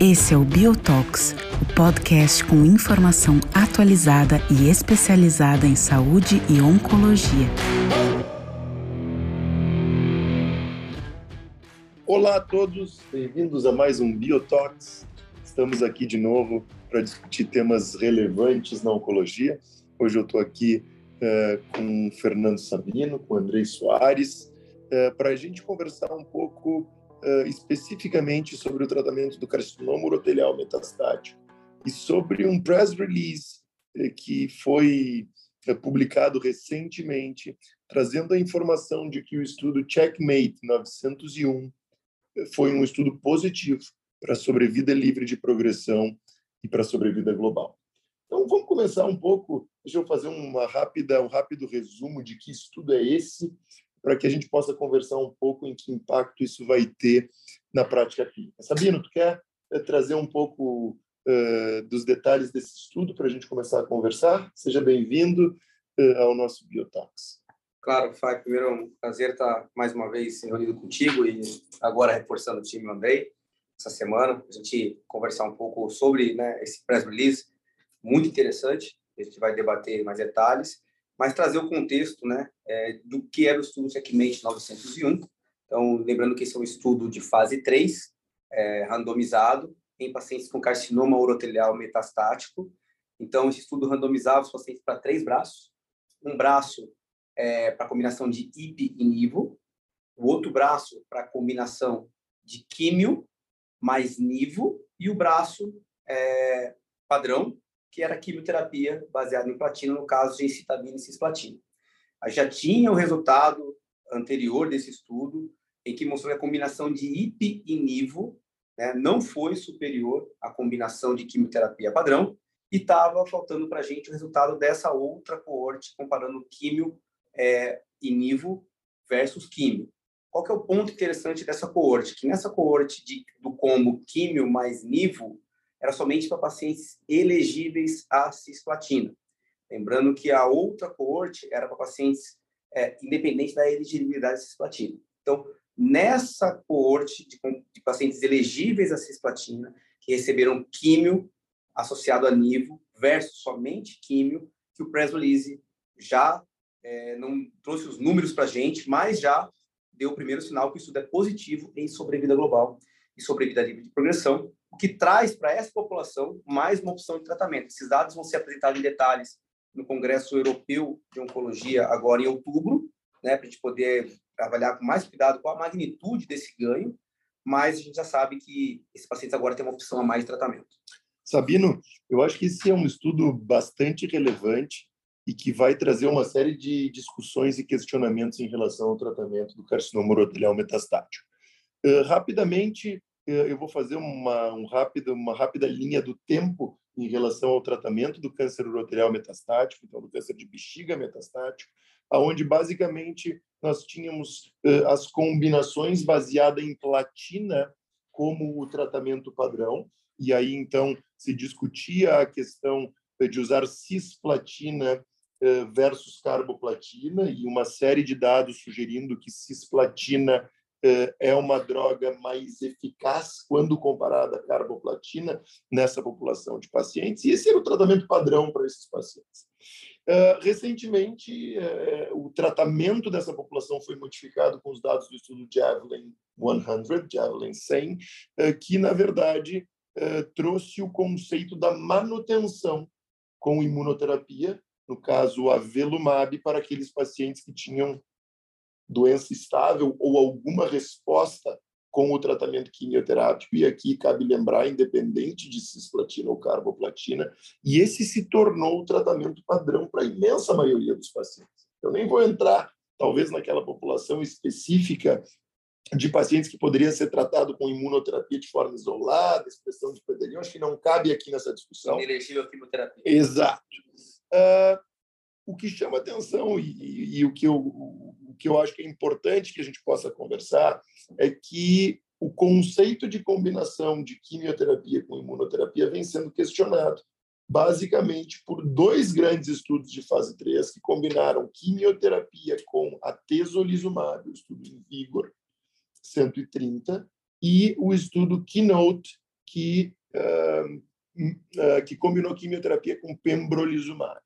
Esse é o Biotox, o podcast com informação atualizada e especializada em saúde e oncologia. Olá a todos, bem-vindos a mais um Biotox. Estamos aqui de novo para discutir temas relevantes na oncologia. Hoje eu estou aqui uh, com Fernando Sabino, com Andrei Soares, uh, para a gente conversar um pouco uh, especificamente sobre o tratamento do carcinoma urotelial metastático e sobre um press release que foi publicado recentemente, trazendo a informação de que o estudo Checkmate 901 foi um estudo positivo para a sobrevida livre de progressão e para a sobrevida global. Então, vamos começar um pouco. Deixa eu fazer uma rápida, um rápido resumo de que estudo é esse para que a gente possa conversar um pouco em que impacto isso vai ter na prática clínica. Sabino, tu quer eh, trazer um pouco uh, dos detalhes desse estudo para a gente começar a conversar? Seja bem-vindo uh, ao nosso Biotox. Claro, Fábio, primeiro é um prazer estar mais uma vez reunido contigo e agora reforçando o time Andrei essa semana, a gente conversar um pouco sobre né, esse press release, muito interessante, a gente vai debater mais detalhes mas trazer o contexto né, é, do que era o estudo Checkmate 901. Então, lembrando que esse é um estudo de fase 3, é, randomizado, em pacientes com carcinoma urotelial metastático. Então, esse estudo randomizava os pacientes para três braços. Um braço é, para combinação de IP e NIVO, o outro braço para combinação de químio mais NIVO, e o braço é, padrão que era quimioterapia baseada em platina, no caso de encitabina e cisplatina. Já tinha o resultado anterior desse estudo, em que mostrou que a combinação de IP e NIVO né, não foi superior à combinação de quimioterapia padrão, e estava faltando para a gente o resultado dessa outra coorte, comparando químio é, e NIVO versus químio. Qual que é o ponto interessante dessa coorte? Que nessa coorte de, do combo químio mais NIVO, era somente para pacientes elegíveis à cisplatina. Lembrando que a outra coorte era para pacientes é, da elegibilidade à cisplatina. Então, nessa coorte de, de, pacientes elegíveis à cisplatina, que receberam químio associado a nivo versus somente químio, que o press release já é, não trouxe os números para a gente, mas já deu o primeiro sinal que o estudo é positivo em sobrevida global e sobrevida livre de progressão, o que traz para essa população mais uma opção de tratamento. Esses dados vão ser apresentados em detalhes no Congresso Europeu de Oncologia agora em outubro, né, para a gente poder avaliar com mais cuidado qual a magnitude desse ganho, mas a gente já sabe que esses pacientes agora têm uma opção a mais de tratamento. Sabino, eu acho que esse é um estudo bastante relevante e que vai trazer uma série de discussões e questionamentos em relação ao tratamento do carcinoma urotelial metastático. Uh, rapidamente, eu vou fazer uma, um rápido, uma rápida linha do tempo em relação ao tratamento do câncer urotelial metastático, então do câncer de bexiga metastático, aonde basicamente nós tínhamos uh, as combinações baseadas em platina como o tratamento padrão, e aí então se discutia a questão de usar cisplatina uh, versus carboplatina e uma série de dados sugerindo que cisplatina é uma droga mais eficaz quando comparada à carboplatina nessa população de pacientes, e esse era o tratamento padrão para esses pacientes. Recentemente, o tratamento dessa população foi modificado com os dados do estudo Javelin 100, Javelin 100, que, na verdade, trouxe o conceito da manutenção com imunoterapia, no caso, avelumab, para aqueles pacientes que tinham doença estável ou alguma resposta com o tratamento quimioterápico, e aqui cabe lembrar, independente de cisplatina ou carboplatina, e esse se tornou o tratamento padrão para a imensa maioria dos pacientes. Eu nem vou entrar, talvez, naquela população específica de pacientes que poderia ser tratado com imunoterapia de forma isolada, expressão de pedelion, acho que não cabe aqui nessa discussão. Inelegível quimioterapia. Exato. Uh, o que chama atenção e, e, e o que eu que eu acho que é importante que a gente possa conversar é que o conceito de combinação de quimioterapia com imunoterapia vem sendo questionado. basicamente por dois grandes estudos de fase 3 que combinaram quimioterapia com atezolizumab, o estudo em Vigor 130, e o estudo Keynote, que, uh, uh, que combinou quimioterapia com pembrolizumab.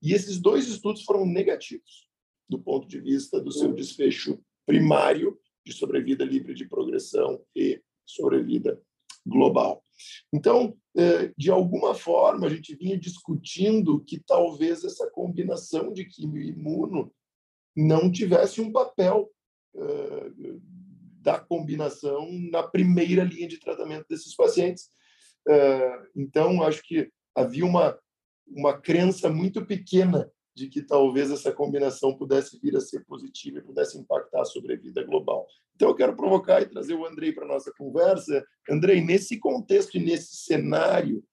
E esses dois estudos foram negativos do ponto de vista do seu desfecho primário de sobrevida livre de progressão e sobrevida global. Então, é, de alguma forma, a gente vinha discutindo que talvez essa combinação de quimio e imuno não tivesse um papel é, da combinação na primeira linha de tratamento desses pacientes. É, então, acho que havia uma, uma crença muito pequena de que talvez essa combinação pudesse vir a ser positiva e pudesse impactar a sobrevida global. Então, eu quero provocar e trazer o Andrei para a nossa conversa. Andrei, nesse contexto e nesse cenário,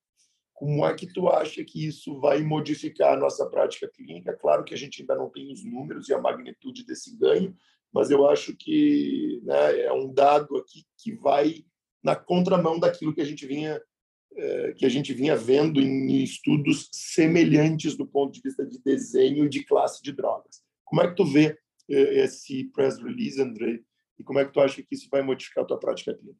como é que tu acha que isso vai modificar a nossa prática clínica? Claro que a gente ainda não tem os números e a magnitude desse ganho, mas eu acho que né, é um dado aqui que vai na contramão daquilo que a gente vinha que a gente vinha vendo em estudos semelhantes do ponto de vista de desenho de classe de drogas. Como é que tu vê é, esse press release, André, e como é que tu acha que isso vai modificar a tua prática clínica?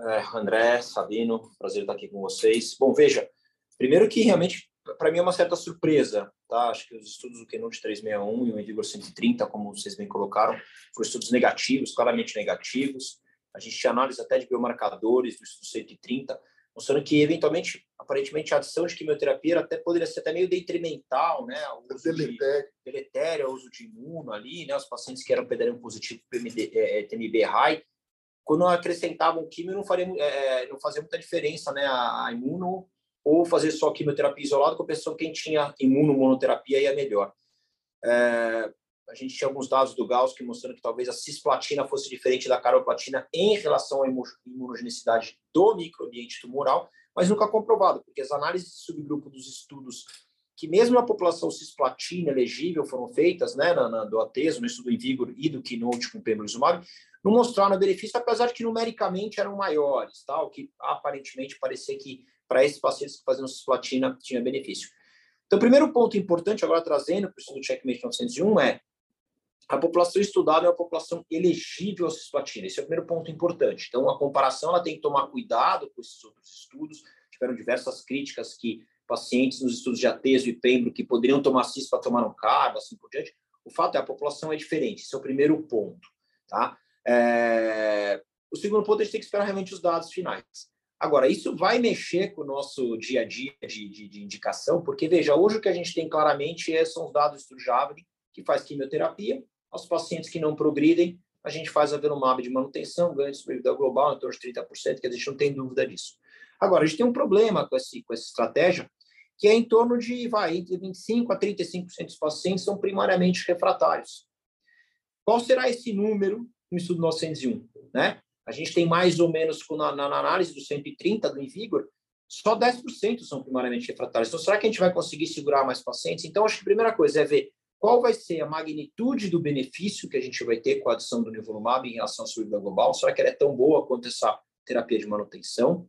É, André, Sabino, prazer estar aqui com vocês. Bom, veja, primeiro que realmente para mim é uma certa surpresa, tá? Acho que os estudos do Keynote 361 e o Envigor 130, como vocês bem colocaram, foram estudos negativos, claramente negativos. A gente tinha análise até de biomarcadores do estudo 130, mostrando que, eventualmente, aparentemente, a adição de quimioterapia até poderia ser até meio detrimental, né? O uso deletério. de deletério, o uso de imuno ali, né? Os pacientes que eram PDM positivo, PMD, é, TMB high, quando acrescentavam quimio, não, faria, é, não fazia muita diferença, né? A, a imuno ou fazer só quimioterapia isolada, com a pessoa quem tinha imunomonoterapia ia melhor. É, a gente tinha alguns dados do Gauss que mostrando que talvez a cisplatina fosse diferente da caroplatina em relação à imunogenicidade do microambiente tumoral, mas nunca comprovado, porque as análises de subgrupo dos estudos que mesmo na população cisplatina elegível foram feitas, né, na, na, do ATESO, no estudo em Vigor e do Keynote com pembrolizumab, não mostraram benefício, apesar de que numericamente eram maiores, tá? o que aparentemente parecia que para esses pacientes que faziam cisplatina tinha benefício. Então, o primeiro ponto importante, agora trazendo para o estudo Checkmate 901, é a população estudada é uma população elegível à cisplatina. Esse é o primeiro ponto importante. Então, a comparação ela tem que tomar cuidado com esses outros estudos. Tiveram diversas críticas que pacientes nos estudos de ateso e pembro que poderiam tomar cis para tomar um carbo, assim por diante. O fato é a população é diferente. Esse é o primeiro ponto. Tá? É... O segundo ponto, a gente tem que esperar realmente os dados finais. Agora, isso vai mexer com o nosso dia a dia de, de, de indicação, porque, veja, hoje o que a gente tem claramente é, são os dados do Javelin, que faz quimioterapia, aos pacientes que não progridem, a gente faz a venomab de manutenção, ganho de sobrevida global em torno de 30%, que a gente não tem dúvida disso. Agora, a gente tem um problema com, esse, com essa estratégia, que é em torno de, vai, entre 25% a 35% dos pacientes são primariamente refratários. Qual será esse número no estudo 901? Né? A gente tem mais ou menos, na, na análise do 130 do Invigor, só 10% são primariamente refratários. Então, será que a gente vai conseguir segurar mais pacientes? Então, acho que a primeira coisa é ver qual vai ser a magnitude do benefício que a gente vai ter com a adição do nivolumab em relação à sobrevida global? Será que ela é tão boa quanto essa terapia de manutenção?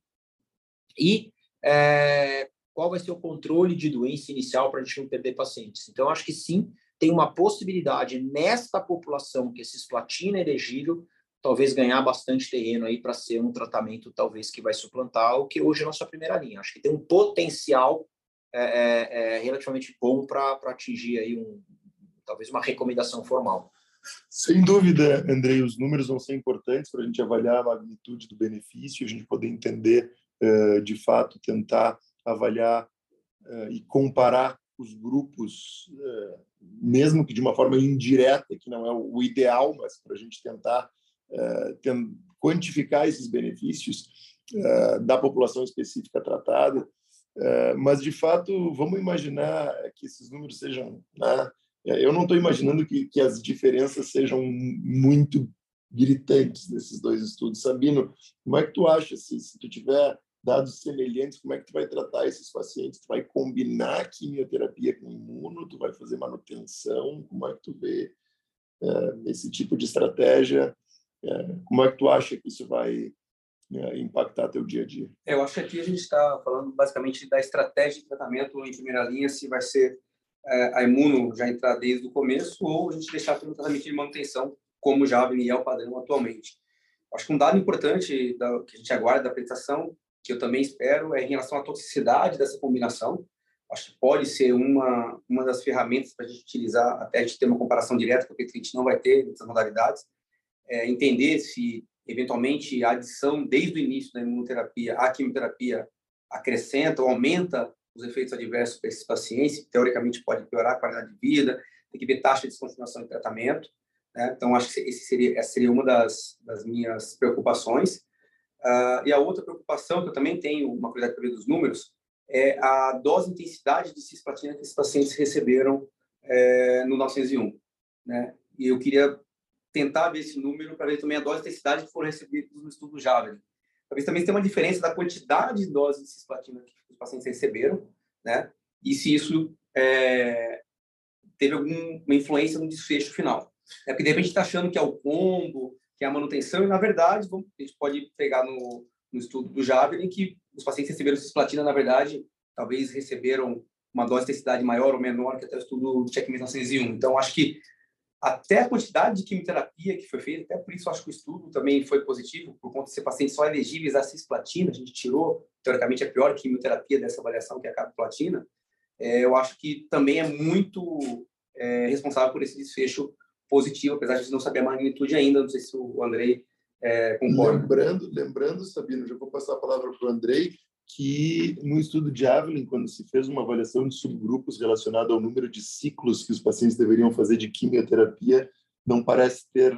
E é, qual vai ser o controle de doença inicial para a gente não perder pacientes? Então, acho que sim, tem uma possibilidade nesta população que é cisplatina elegível, talvez ganhar bastante terreno aí para ser um tratamento talvez que vai suplantar o que hoje é a nossa primeira linha. Acho que tem um potencial é, é, é relativamente bom para atingir aí um, talvez uma recomendação formal. Sem dúvida, Andrei, os números vão ser importantes para a gente avaliar a magnitude do benefício, a gente poder entender, eh, de fato, tentar avaliar eh, e comparar os grupos, eh, mesmo que de uma forma indireta, que não é o ideal, mas para a gente tentar quantificar esses benefícios da população específica tratada. Mas, de fato, vamos imaginar que esses números sejam né, eu não estou imaginando que, que as diferenças sejam muito gritantes nesses dois estudos. Sabino, como é que tu acha, se, se tu tiver dados semelhantes, como é que tu vai tratar esses pacientes? Tu vai combinar quimioterapia com imuno? Tu vai fazer manutenção? Como é que tu vê é, esse tipo de estratégia? É, como é que tu acha que isso vai né, impactar teu dia a dia. É, eu acho que aqui a gente está falando basicamente da estratégia de tratamento em primeira linha, se vai ser é, a imuno já entrar desde o começo ou a gente deixar pelo tratamento de manutenção, como já é o padrão atualmente. Acho que um dado importante da, que a gente aguarda da apresentação, que eu também espero, é em relação à toxicidade dessa combinação. Acho que pode ser uma, uma das ferramentas para a gente utilizar, até a gente ter uma comparação direta, porque a gente não vai ter nessas modalidades, é, entender se eventualmente a adição desde o início da imunoterapia à quimioterapia acrescenta ou aumenta os efeitos adversos para esses pacientes, que teoricamente pode piorar a qualidade de vida, tem que ver taxa de descontinuação de tratamento. Né? Então, acho que seria, essa seria uma das, das minhas preocupações. Uh, e a outra preocupação, que eu também tenho uma curiosidade para ver dos números, é a dose intensidade de cisplatina que esses pacientes receberam é, no 901. Né? E eu queria tentar ver esse número para ver também a dose de intensidade que foram recebidos no estudo Javelin. Talvez também tenha uma diferença da quantidade de doses de cisplatina que pacientes receberam, né? E se isso é, teve alguma influência no desfecho final. É porque de repente está achando que é o combo, que é a manutenção, e na verdade, vamos, a gente pode pegar no, no estudo do Javelin que os pacientes receberam cisplatina, na verdade, talvez receberam uma dose de intensidade maior ou menor que até o estudo do Checkmate 901. Então, acho que até a quantidade de quimioterapia que foi feita, até por isso acho que o estudo também foi positivo, por conta de ser pacientes só elegíveis a cisplatina, a gente tirou, teoricamente, a pior quimioterapia dessa avaliação, que é a carboplatina, é, eu acho que também é muito é, responsável por esse desfecho positivo, apesar de não saber a magnitude ainda, não sei se o Andrei é, concorda. Lembrando, lembrando, Sabino, já vou passar a palavra para o Andrei, que no estudo de Avelin, quando se fez uma avaliação de subgrupos relacionada ao número de ciclos que os pacientes deveriam fazer de quimioterapia, não parece ter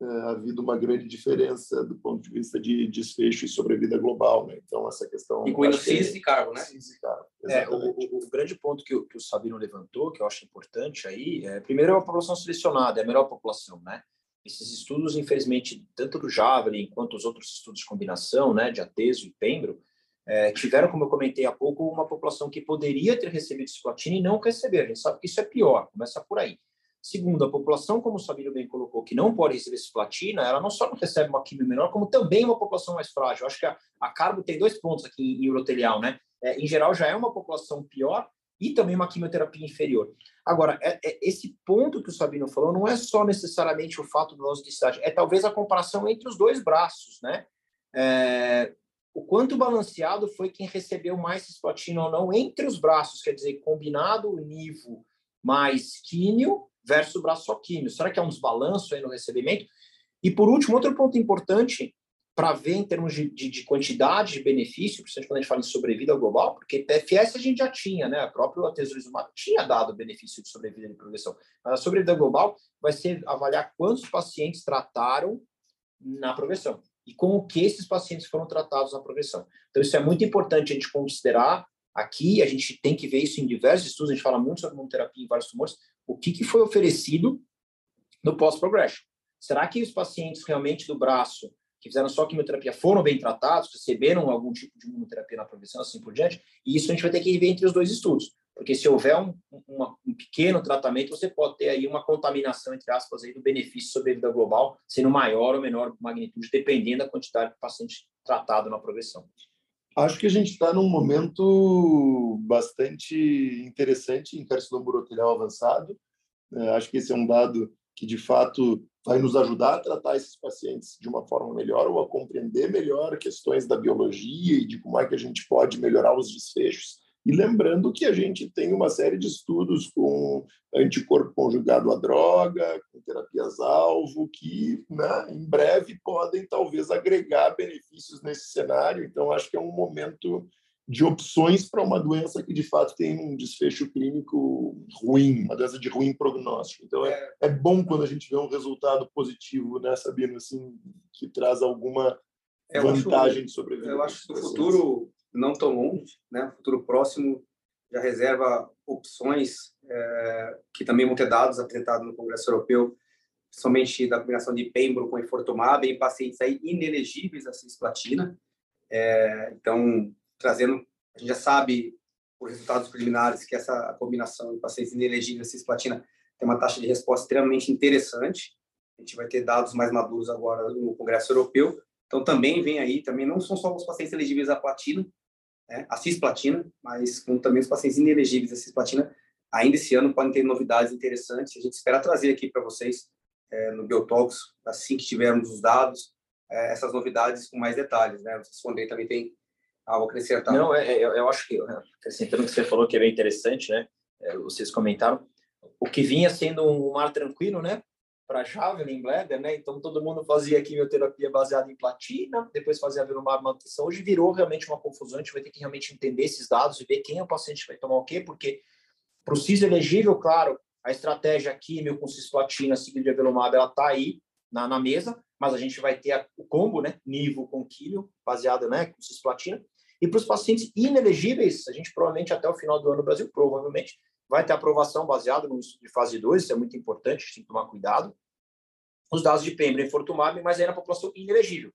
uh, havido uma grande diferença do ponto de vista de desfecho e sobrevida global. Né? Então, essa questão... Incluindo cis e carbo, né? Cis e carbo, é, o, o, o, grande ponto que o, que o Sabino levantou, que eu acho importante aí, é, primeiro é a população selecionada, é a melhor população, né? Esses estudos, infelizmente, tanto do Javelin quanto os outros estudos de combinação, né, de Ateso e Pembro, é, tiveram, como eu comentei há pouco, uma população que poderia ter recebido cisplatina e não receber. A gente sabe que isso é pior, começa por aí. Segundo, a população, como o Sabino bem colocou, que não pode receber cisplatina, ela não só não recebe uma quimio menor, como também uma população mais frágil. Eu acho que a, a carbo tem dois pontos aqui em, em urotelial, né? É, em geral, já é uma população pior e também uma quimioterapia inferior. Agora, é, é, esse ponto que o Sabino falou não é só necessariamente o fato do nosso densidade, é talvez a comparação entre os dois braços, né? É, o quanto balanceado foi quem recebeu mais cisplatina ou não entre os braços, quer dizer, combinado o nivo mais químio versus braço só químio. Será que é um desbalanço aí no recebimento? E, por último, outro ponto importante para ver em termos de, de, de, quantidade de benefício, principalmente quando a gente fala em sobrevida global, porque PFS a gente já tinha, né? O próprio atezolizumab tinha dado benefício de sobrevida e progressão. Mas a sobrevida global vai ser avaliar quantos pacientes trataram na progressão e com o que esses pacientes foram tratados na progressão. Então, isso é muito importante a gente considerar aqui, a gente tem que ver isso em diversos estudos, a gente fala muito sobre imunoterapia em vários tumores, o que, que foi oferecido no pós-progression. Será que os pacientes realmente do braço que fizeram só quimioterapia foram bem tratados, receberam algum tipo de imunoterapia na progressão, assim por diante? E isso a gente vai ter que ver entre os dois estudos. Porque se houver um, um, pequeno tratamento, você pode ter aí uma contaminação, entre aspas, aí, do benefício sobre a vida global, sendo maior ou menor magnitude, dependendo da quantidade de paciente tratado na progressão. Acho que a gente está num momento bastante interessante em carcinoma urotelial avançado. É, acho que esse é um dado que, de fato, vai nos ajudar a tratar esses pacientes de uma forma melhor ou a compreender melhor questões da biologia e de como é que a gente pode melhorar os desfechos e lembrando que a gente tem uma série de estudos com anticorpo conjugado à droga, com terapias-alvo, que né, em breve podem talvez agregar benefícios nesse cenário. Então, acho que é um momento de opções para uma doença que de fato tem um desfecho clínico ruim, uma doença de ruim prognóstico. Então é, é bom quando a gente vê um resultado positivo, né, Sabino, assim, que traz alguma eu vantagem acho, de sobrevivência. Eu acho que o futuro não tão longe, né? futuro próximo já reserva opções é, que também vão ter dados apresentados no Congresso Europeu, somente da combinação de pembro com infortumab em pacientes aí inelegíveis à cisplatina. É, então, trazendo, a gente já sabe por resultados preliminares que essa combinação em pacientes inelegíveis à cisplatina tem uma taxa de resposta extremamente interessante. A gente vai ter dados mais maduros agora no Congresso Europeu, Então, também vem aí, também não são só os pacientes elegíveis à platina, né, a cisplatina, mas como também os pacientes inelegíveis à cisplatina, ainda esse ano podem ter novidades interessantes. A gente espera trazer aqui para vocês é, no Biotalks, assim que tivermos os dados, é, essas novidades com mais detalhes. Né? Vocês responder também tem algo a acrescentar. Não, é, é, eu, eu acho que, acrescentando o que você falou, que é bem interessante, né? É, vocês comentaram, o que vinha sendo um mar tranquilo, né? Para Javelin, Bladder, né? Então todo mundo fazia quimioterapia baseada em platina, depois fazia velumab manutenção. Hoje virou realmente uma confusão. A gente vai ter que realmente entender esses dados e ver quem é o paciente que vai tomar o quê, porque para o CIS elegível, claro, a estratégia químio com cisplatina seguida de avelumab, ela está aí na, na, mesa, mas a gente vai ter a, o combo, né? Nivo com químio, baseado né, com cisplatina. E para os pacientes inelegíveis, a gente provavelmente até o final do ano no Brasil, provavelmente, vai ter aprovação baseada no estudo de fase 2, isso é muito importante, a gente tem que tomar cuidado. Os dados de Pembra e Fortumab, mas aí na população inelegível.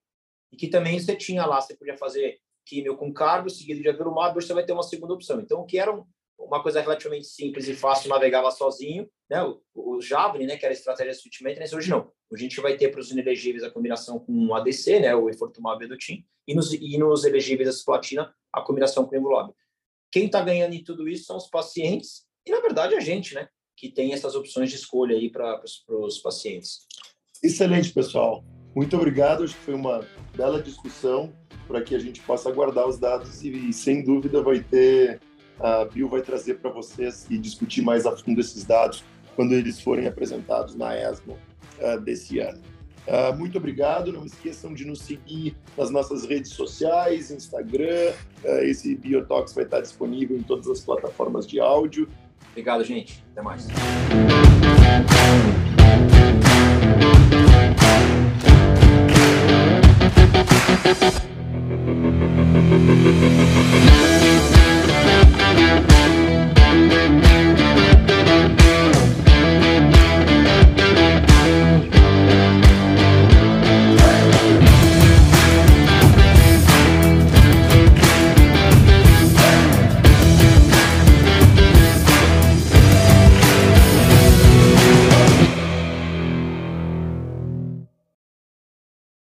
E que também você tinha lá, você podia fazer químio com carbo, seguido de avelumab, hoje você vai ter uma segunda opção. Então, o que era uma coisa relativamente simples e fácil, navegava sozinho, né? O, o Javelin, né, que era a estratégia de switch maintenance, hoje não. Hoje a gente vai ter para os inelegíveis a combinação com o ADC, né, o Efortumab Edotin, e nos, e nos elegíveis a cisplatina, a combinação com o Nivolab. Quem está ganhando em tudo isso são os pacientes e, na verdade, a gente, né, que tem essas opções de escolha aí para os pacientes. Excelente, pessoal. Muito obrigado. Acho que foi uma bela discussão para que a gente possa guardar os dados e, sem dúvida, vai ter a Bill vai trazer para vocês e discutir mais a fundo esses dados quando eles forem apresentados na ESMO uh, desse ano. Uh, muito obrigado. Não esqueçam de nos seguir nas nossas redes sociais, Instagram. Uh, esse Biotox vai estar disponível em todas as plataformas de áudio. Obrigado, gente. Até mais.